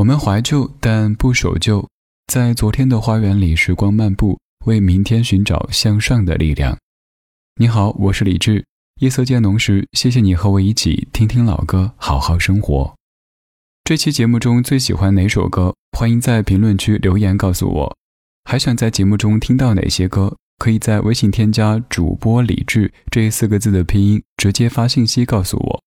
我们怀旧，但不守旧，在昨天的花园里时光漫步，为明天寻找向上的力量。你好，我是李志。夜色渐浓时，谢谢你和我一起听听老歌，好好生活。这期节目中最喜欢哪首歌？欢迎在评论区留言告诉我。还想在节目中听到哪些歌？可以在微信添加主播李志这四个字的拼音，直接发信息告诉我。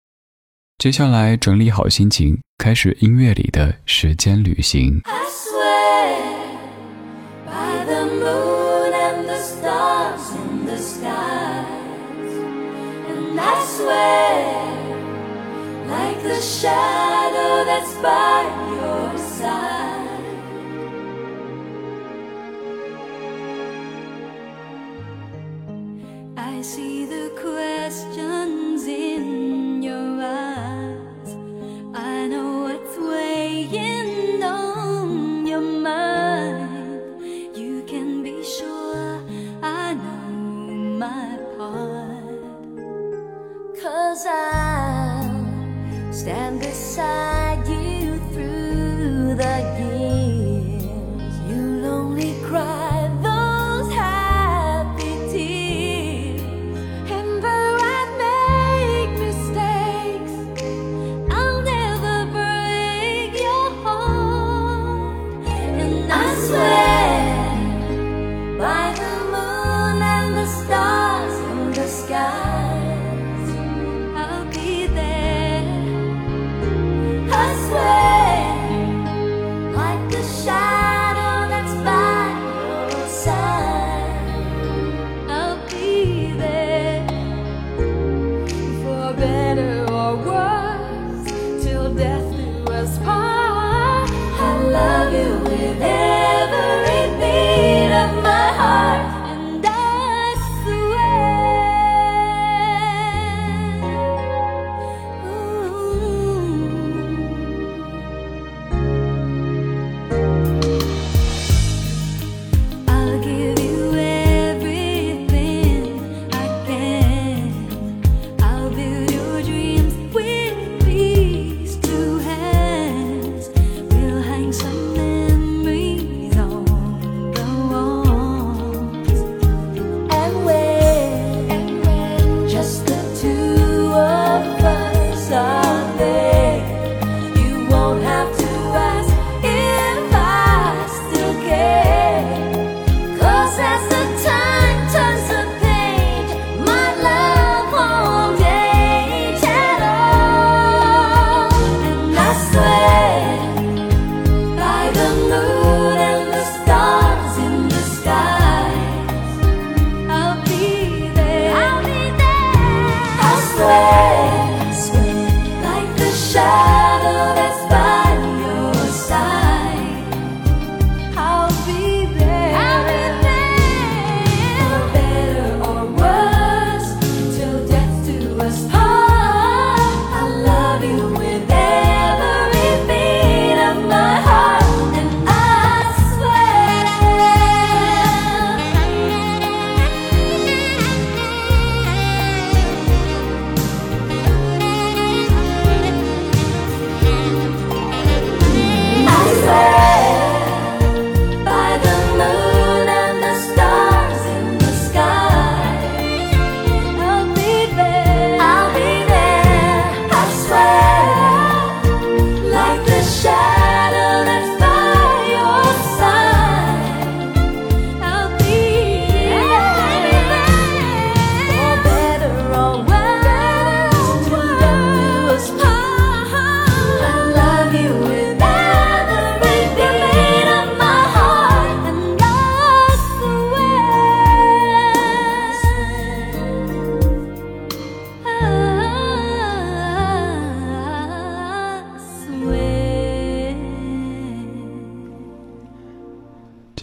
接下来整理好心情，开始音乐里的时间旅行。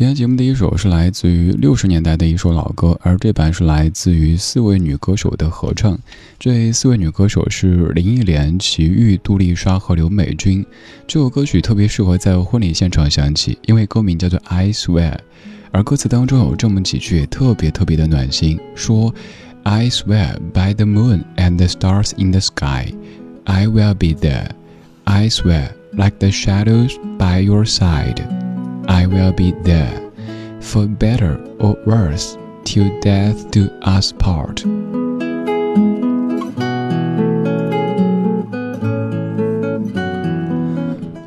今天节目第一首是来自于六十年代的一首老歌，而这版是来自于四位女歌手的合唱。这四位女歌手是林忆莲、齐豫、杜丽莎和刘美君。这首歌曲特别适合在婚礼现场响起，因为歌名叫做《I Swear》，而歌词当中有这么几句特别特别的暖心，说：“I swear by the moon and the stars in the sky, I will be there. I swear like the shadows by your side. I will be there, for better or worse, till death do us part.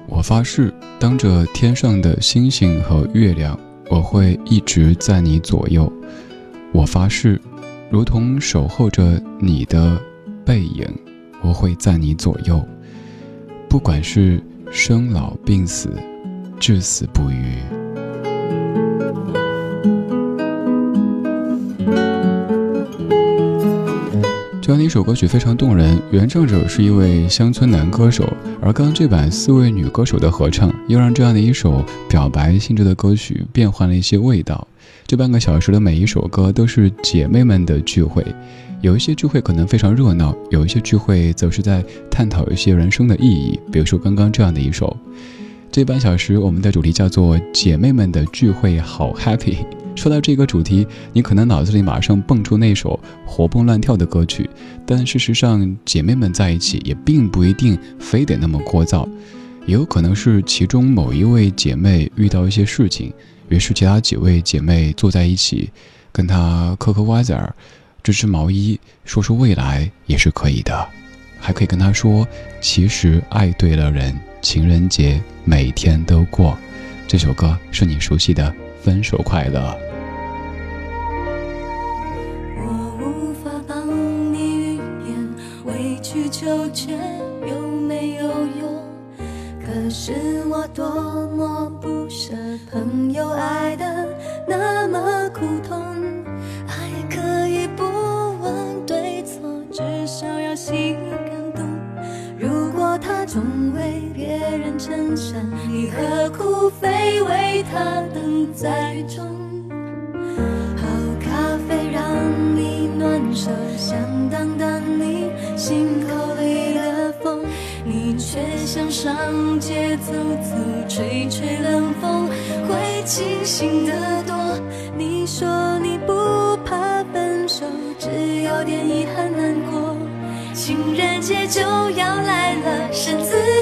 我发誓，当着天上的星星和月亮，我会一直在你左右。我发誓，如同守候着你的背影，我会在你左右。不管是生老病死，至死不渝。这样的一首歌曲非常动人，原唱者是一位乡村男歌手，而刚刚这版四位女歌手的合唱，又让这样的一首表白性质的歌曲变换了一些味道。这半个小时的每一首歌都是姐妹们的聚会。有一些聚会可能非常热闹，有一些聚会则是在探讨一些人生的意义。比如说刚刚这样的一首，这半小时我们的主题叫做“姐妹们的聚会好 happy”。说到这个主题，你可能脑子里马上蹦出那首活蹦乱跳的歌曲，但事实上，姐妹们在一起也并不一定非得那么聒噪，也有可能是其中某一位姐妹遇到一些事情，于是其他几位姐妹坐在一起，跟她嗑嗑瓜子儿。织织毛衣，说说未来也是可以的，还可以跟他说，其实爱对了人，情人节每天都过。这首歌是你熟悉的《分手快乐》。我无法帮你预言，委曲求全有没有用？可是我多么不舍，朋友爱的那么苦痛。何苦非为他等在雨中？好咖啡让你暖手，想挡挡你心口里的风，你却想上街走走，吹吹冷风，会清醒得多。你说你不怕分手，只有点遗憾难过。情人节就要来了，剩自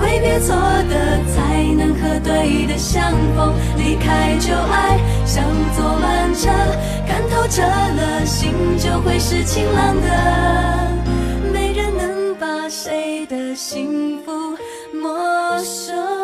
挥别错的，才能和对的相逢。离开旧爱，像坐慢车，看透彻了，心就会是晴朗的。没人能把谁的幸福没收。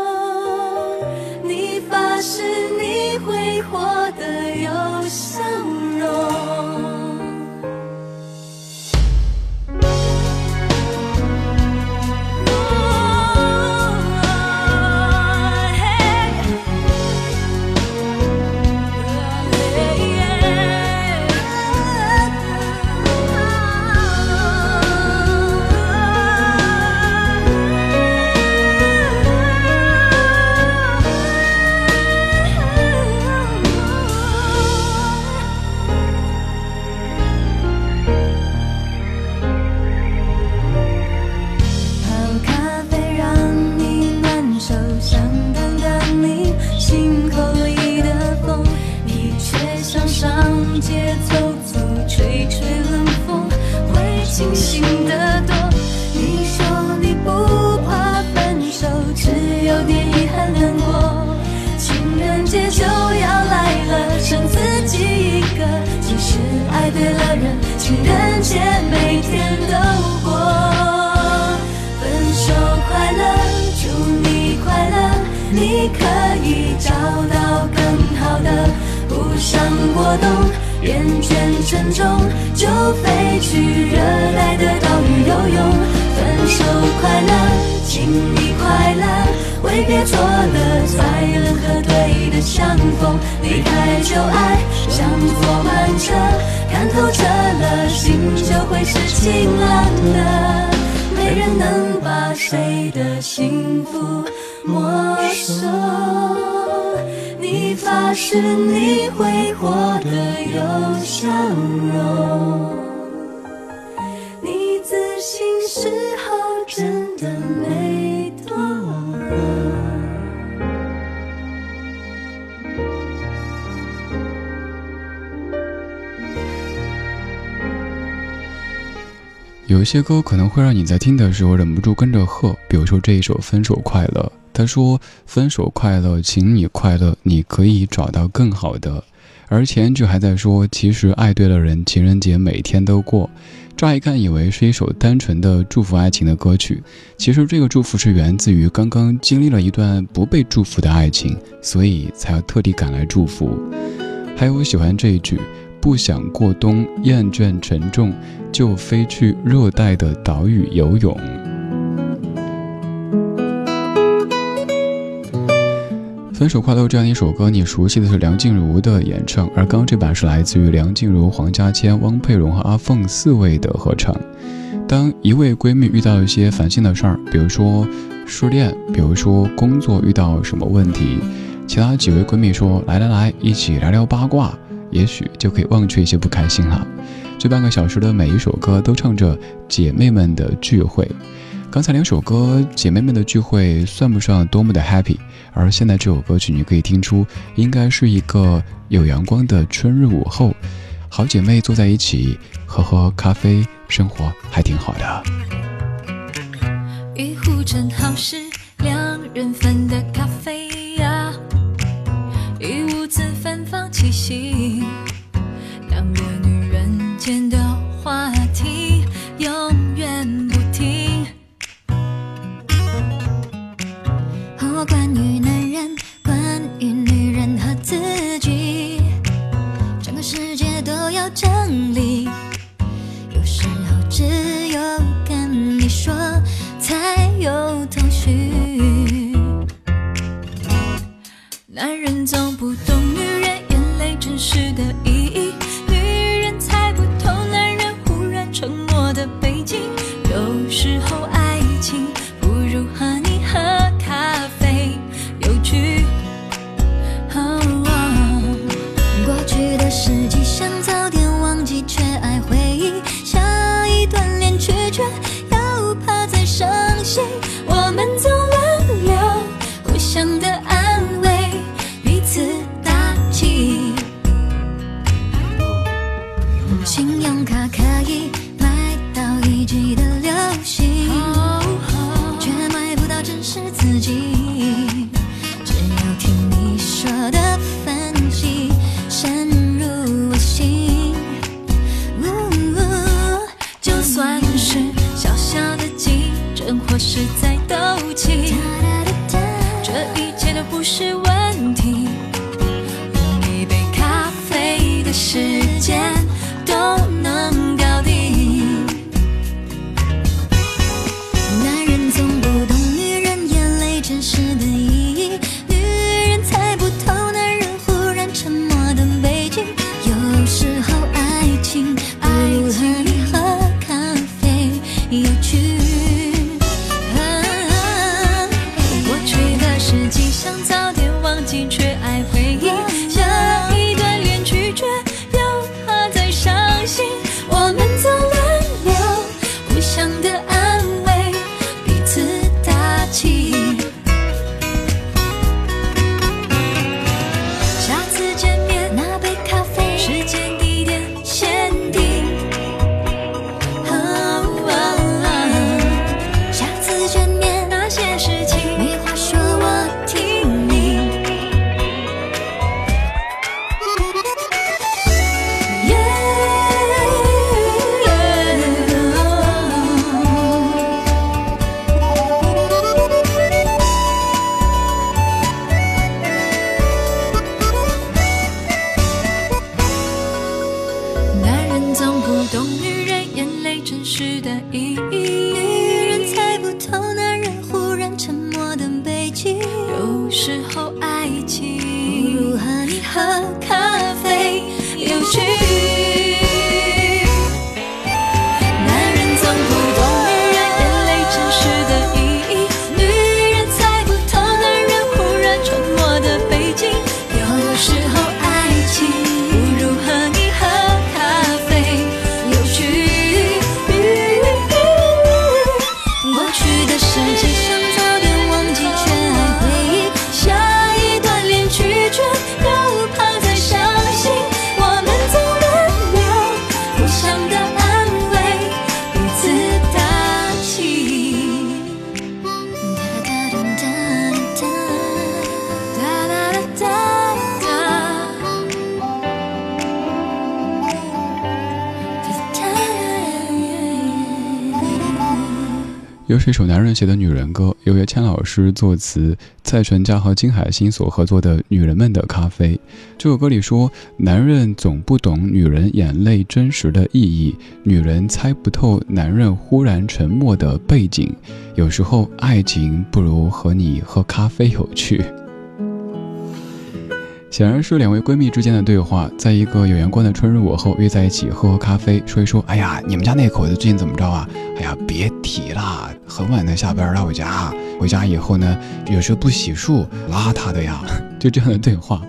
上过冬，厌倦沉重，就飞去热带的岛屿游泳。分手快乐，请你快乐，挥别错的，才能和对的相逢。离开旧爱，像坐慢车，看透彻了，心就会是晴朗的。没人能把谁的幸福没收。是你会活得有笑容。你自信时候真的没多有一些歌可能会让你在听的时候忍不住跟着喝，比如说这一首《分手快乐》。他说：“分手快乐，请你快乐，你可以找到更好的。”而前一句还在说：“其实爱对了人，情人节每天都过。”乍一看以为是一首单纯的祝福爱情的歌曲，其实这个祝福是源自于刚刚经历了一段不被祝福的爱情，所以才要特地赶来祝福。还有我喜欢这一句：“不想过冬，厌倦沉重，就飞去热带的岛屿游泳。”分手快乐这样一首歌，你熟悉的是梁静茹的演唱，而刚刚这版是来自于梁静茹、黄家千、汪佩蓉和阿凤四位的合唱。当一位闺蜜遇到一些烦心的事儿，比如说失恋，比如说工作遇到什么问题，其他几位闺蜜说：“来来来，一起聊聊八卦，也许就可以忘却一些不开心了。”这半个小时的每一首歌都唱着姐妹们的聚会。刚才两首歌，姐妹们的聚会算不上多么的 happy，而现在这首歌曲，你可以听出，应该是一个有阳光的春日午后，好姐妹坐在一起喝喝咖啡，生活还挺好的。一壶正好是两人份的咖啡呀，一屋子芬芳气息，时机，想早点忘记，却爱回忆下一段恋曲，却。时间。又是一首男人写的女人歌，由叶谦老师作词，蔡淳佳和金海心所合作的《女人们的咖啡》。这首歌里说，男人总不懂女人眼泪真实的意义，女人猜不透男人忽然沉默的背景。有时候，爱情不如和你喝咖啡有趣。显然是两位闺蜜之间的对话，在一个有阳光的春日午后约在一起喝喝咖啡，说一说。哎呀，你们家那口子最近怎么着啊？哎呀，别提了，很晚才下班来我家。回家以后呢，有时候不洗漱，邋遢的呀。就这样的对话。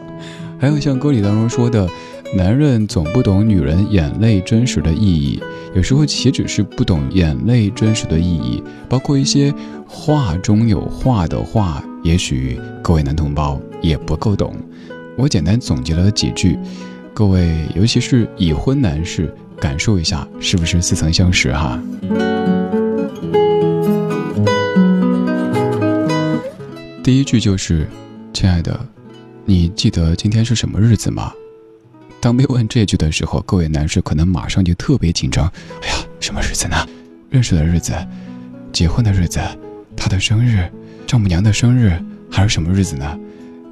还有像歌里当中说的，男人总不懂女人眼泪真实的意义，有时候岂止是不懂眼泪真实的意义，包括一些话中有话的话，也许各位男同胞也不够懂。我简单总结了几句，各位，尤其是已婚男士，感受一下，是不是似曾相识哈？第一句就是，亲爱的，你记得今天是什么日子吗？当被问这句的时候，各位男士可能马上就特别紧张。哎呀，什么日子呢？认识的日子，结婚的日子，他的生日，丈母娘的生日，还是什么日子呢？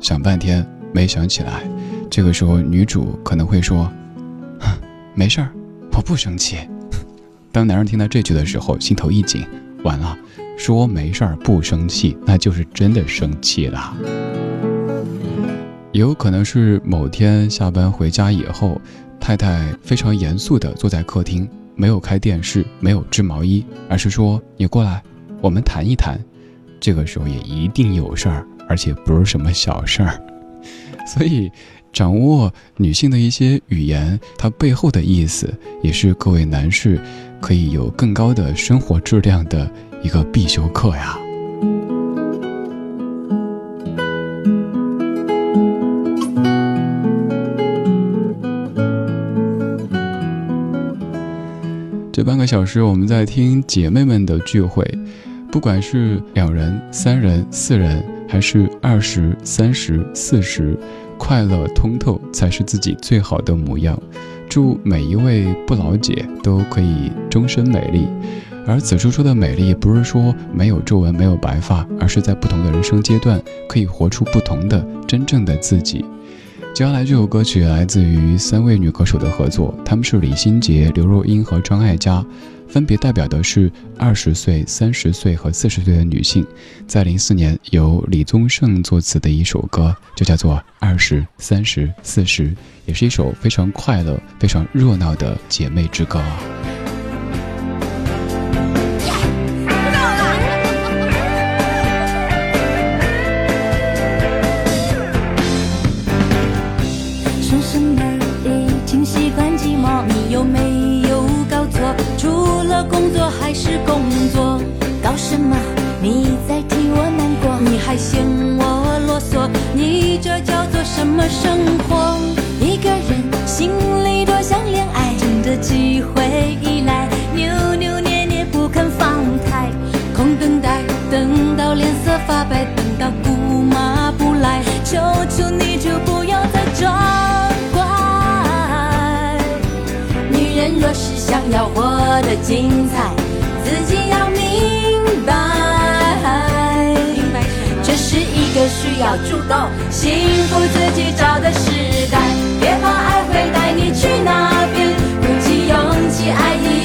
想半天。没想起来，这个时候女主可能会说：“没事儿，我不生气。”当男人听到这句的时候，心头一紧，完了，说没事儿不生气，那就是真的生气了。也有可能是某天下班回家以后，太太非常严肃地坐在客厅，没有开电视，没有织毛衣，而是说：“你过来，我们谈一谈。”这个时候也一定有事儿，而且不是什么小事儿。所以，掌握女性的一些语言，它背后的意思，也是各位男士可以有更高的生活质量的一个必修课呀。这半个小时，我们在听姐妹们的聚会，不管是两人、三人、四人。还是二十三十四十，快乐通透才是自己最好的模样。祝每一位不老姐都可以终身美丽。而此处说的美丽，不是说没有皱纹、没有白发，而是在不同的人生阶段，可以活出不同的真正的自己。接下来这首歌曲来自于三位女歌手的合作，她们是李心洁、刘若英和张艾嘉。分别代表的是二十岁、三十岁和四十岁的女性，在零四年由李宗盛作词的一首歌，就叫做《二十三十四十》，也是一首非常快乐、非常热闹的姐妹之歌。发白，等到姑妈不来，求求你就不要再装乖。女人若是想要活得精彩，自己要明白。这是一个需要主动幸福自己找的时代，别怕爱会带你去哪边，鼓起勇气爱一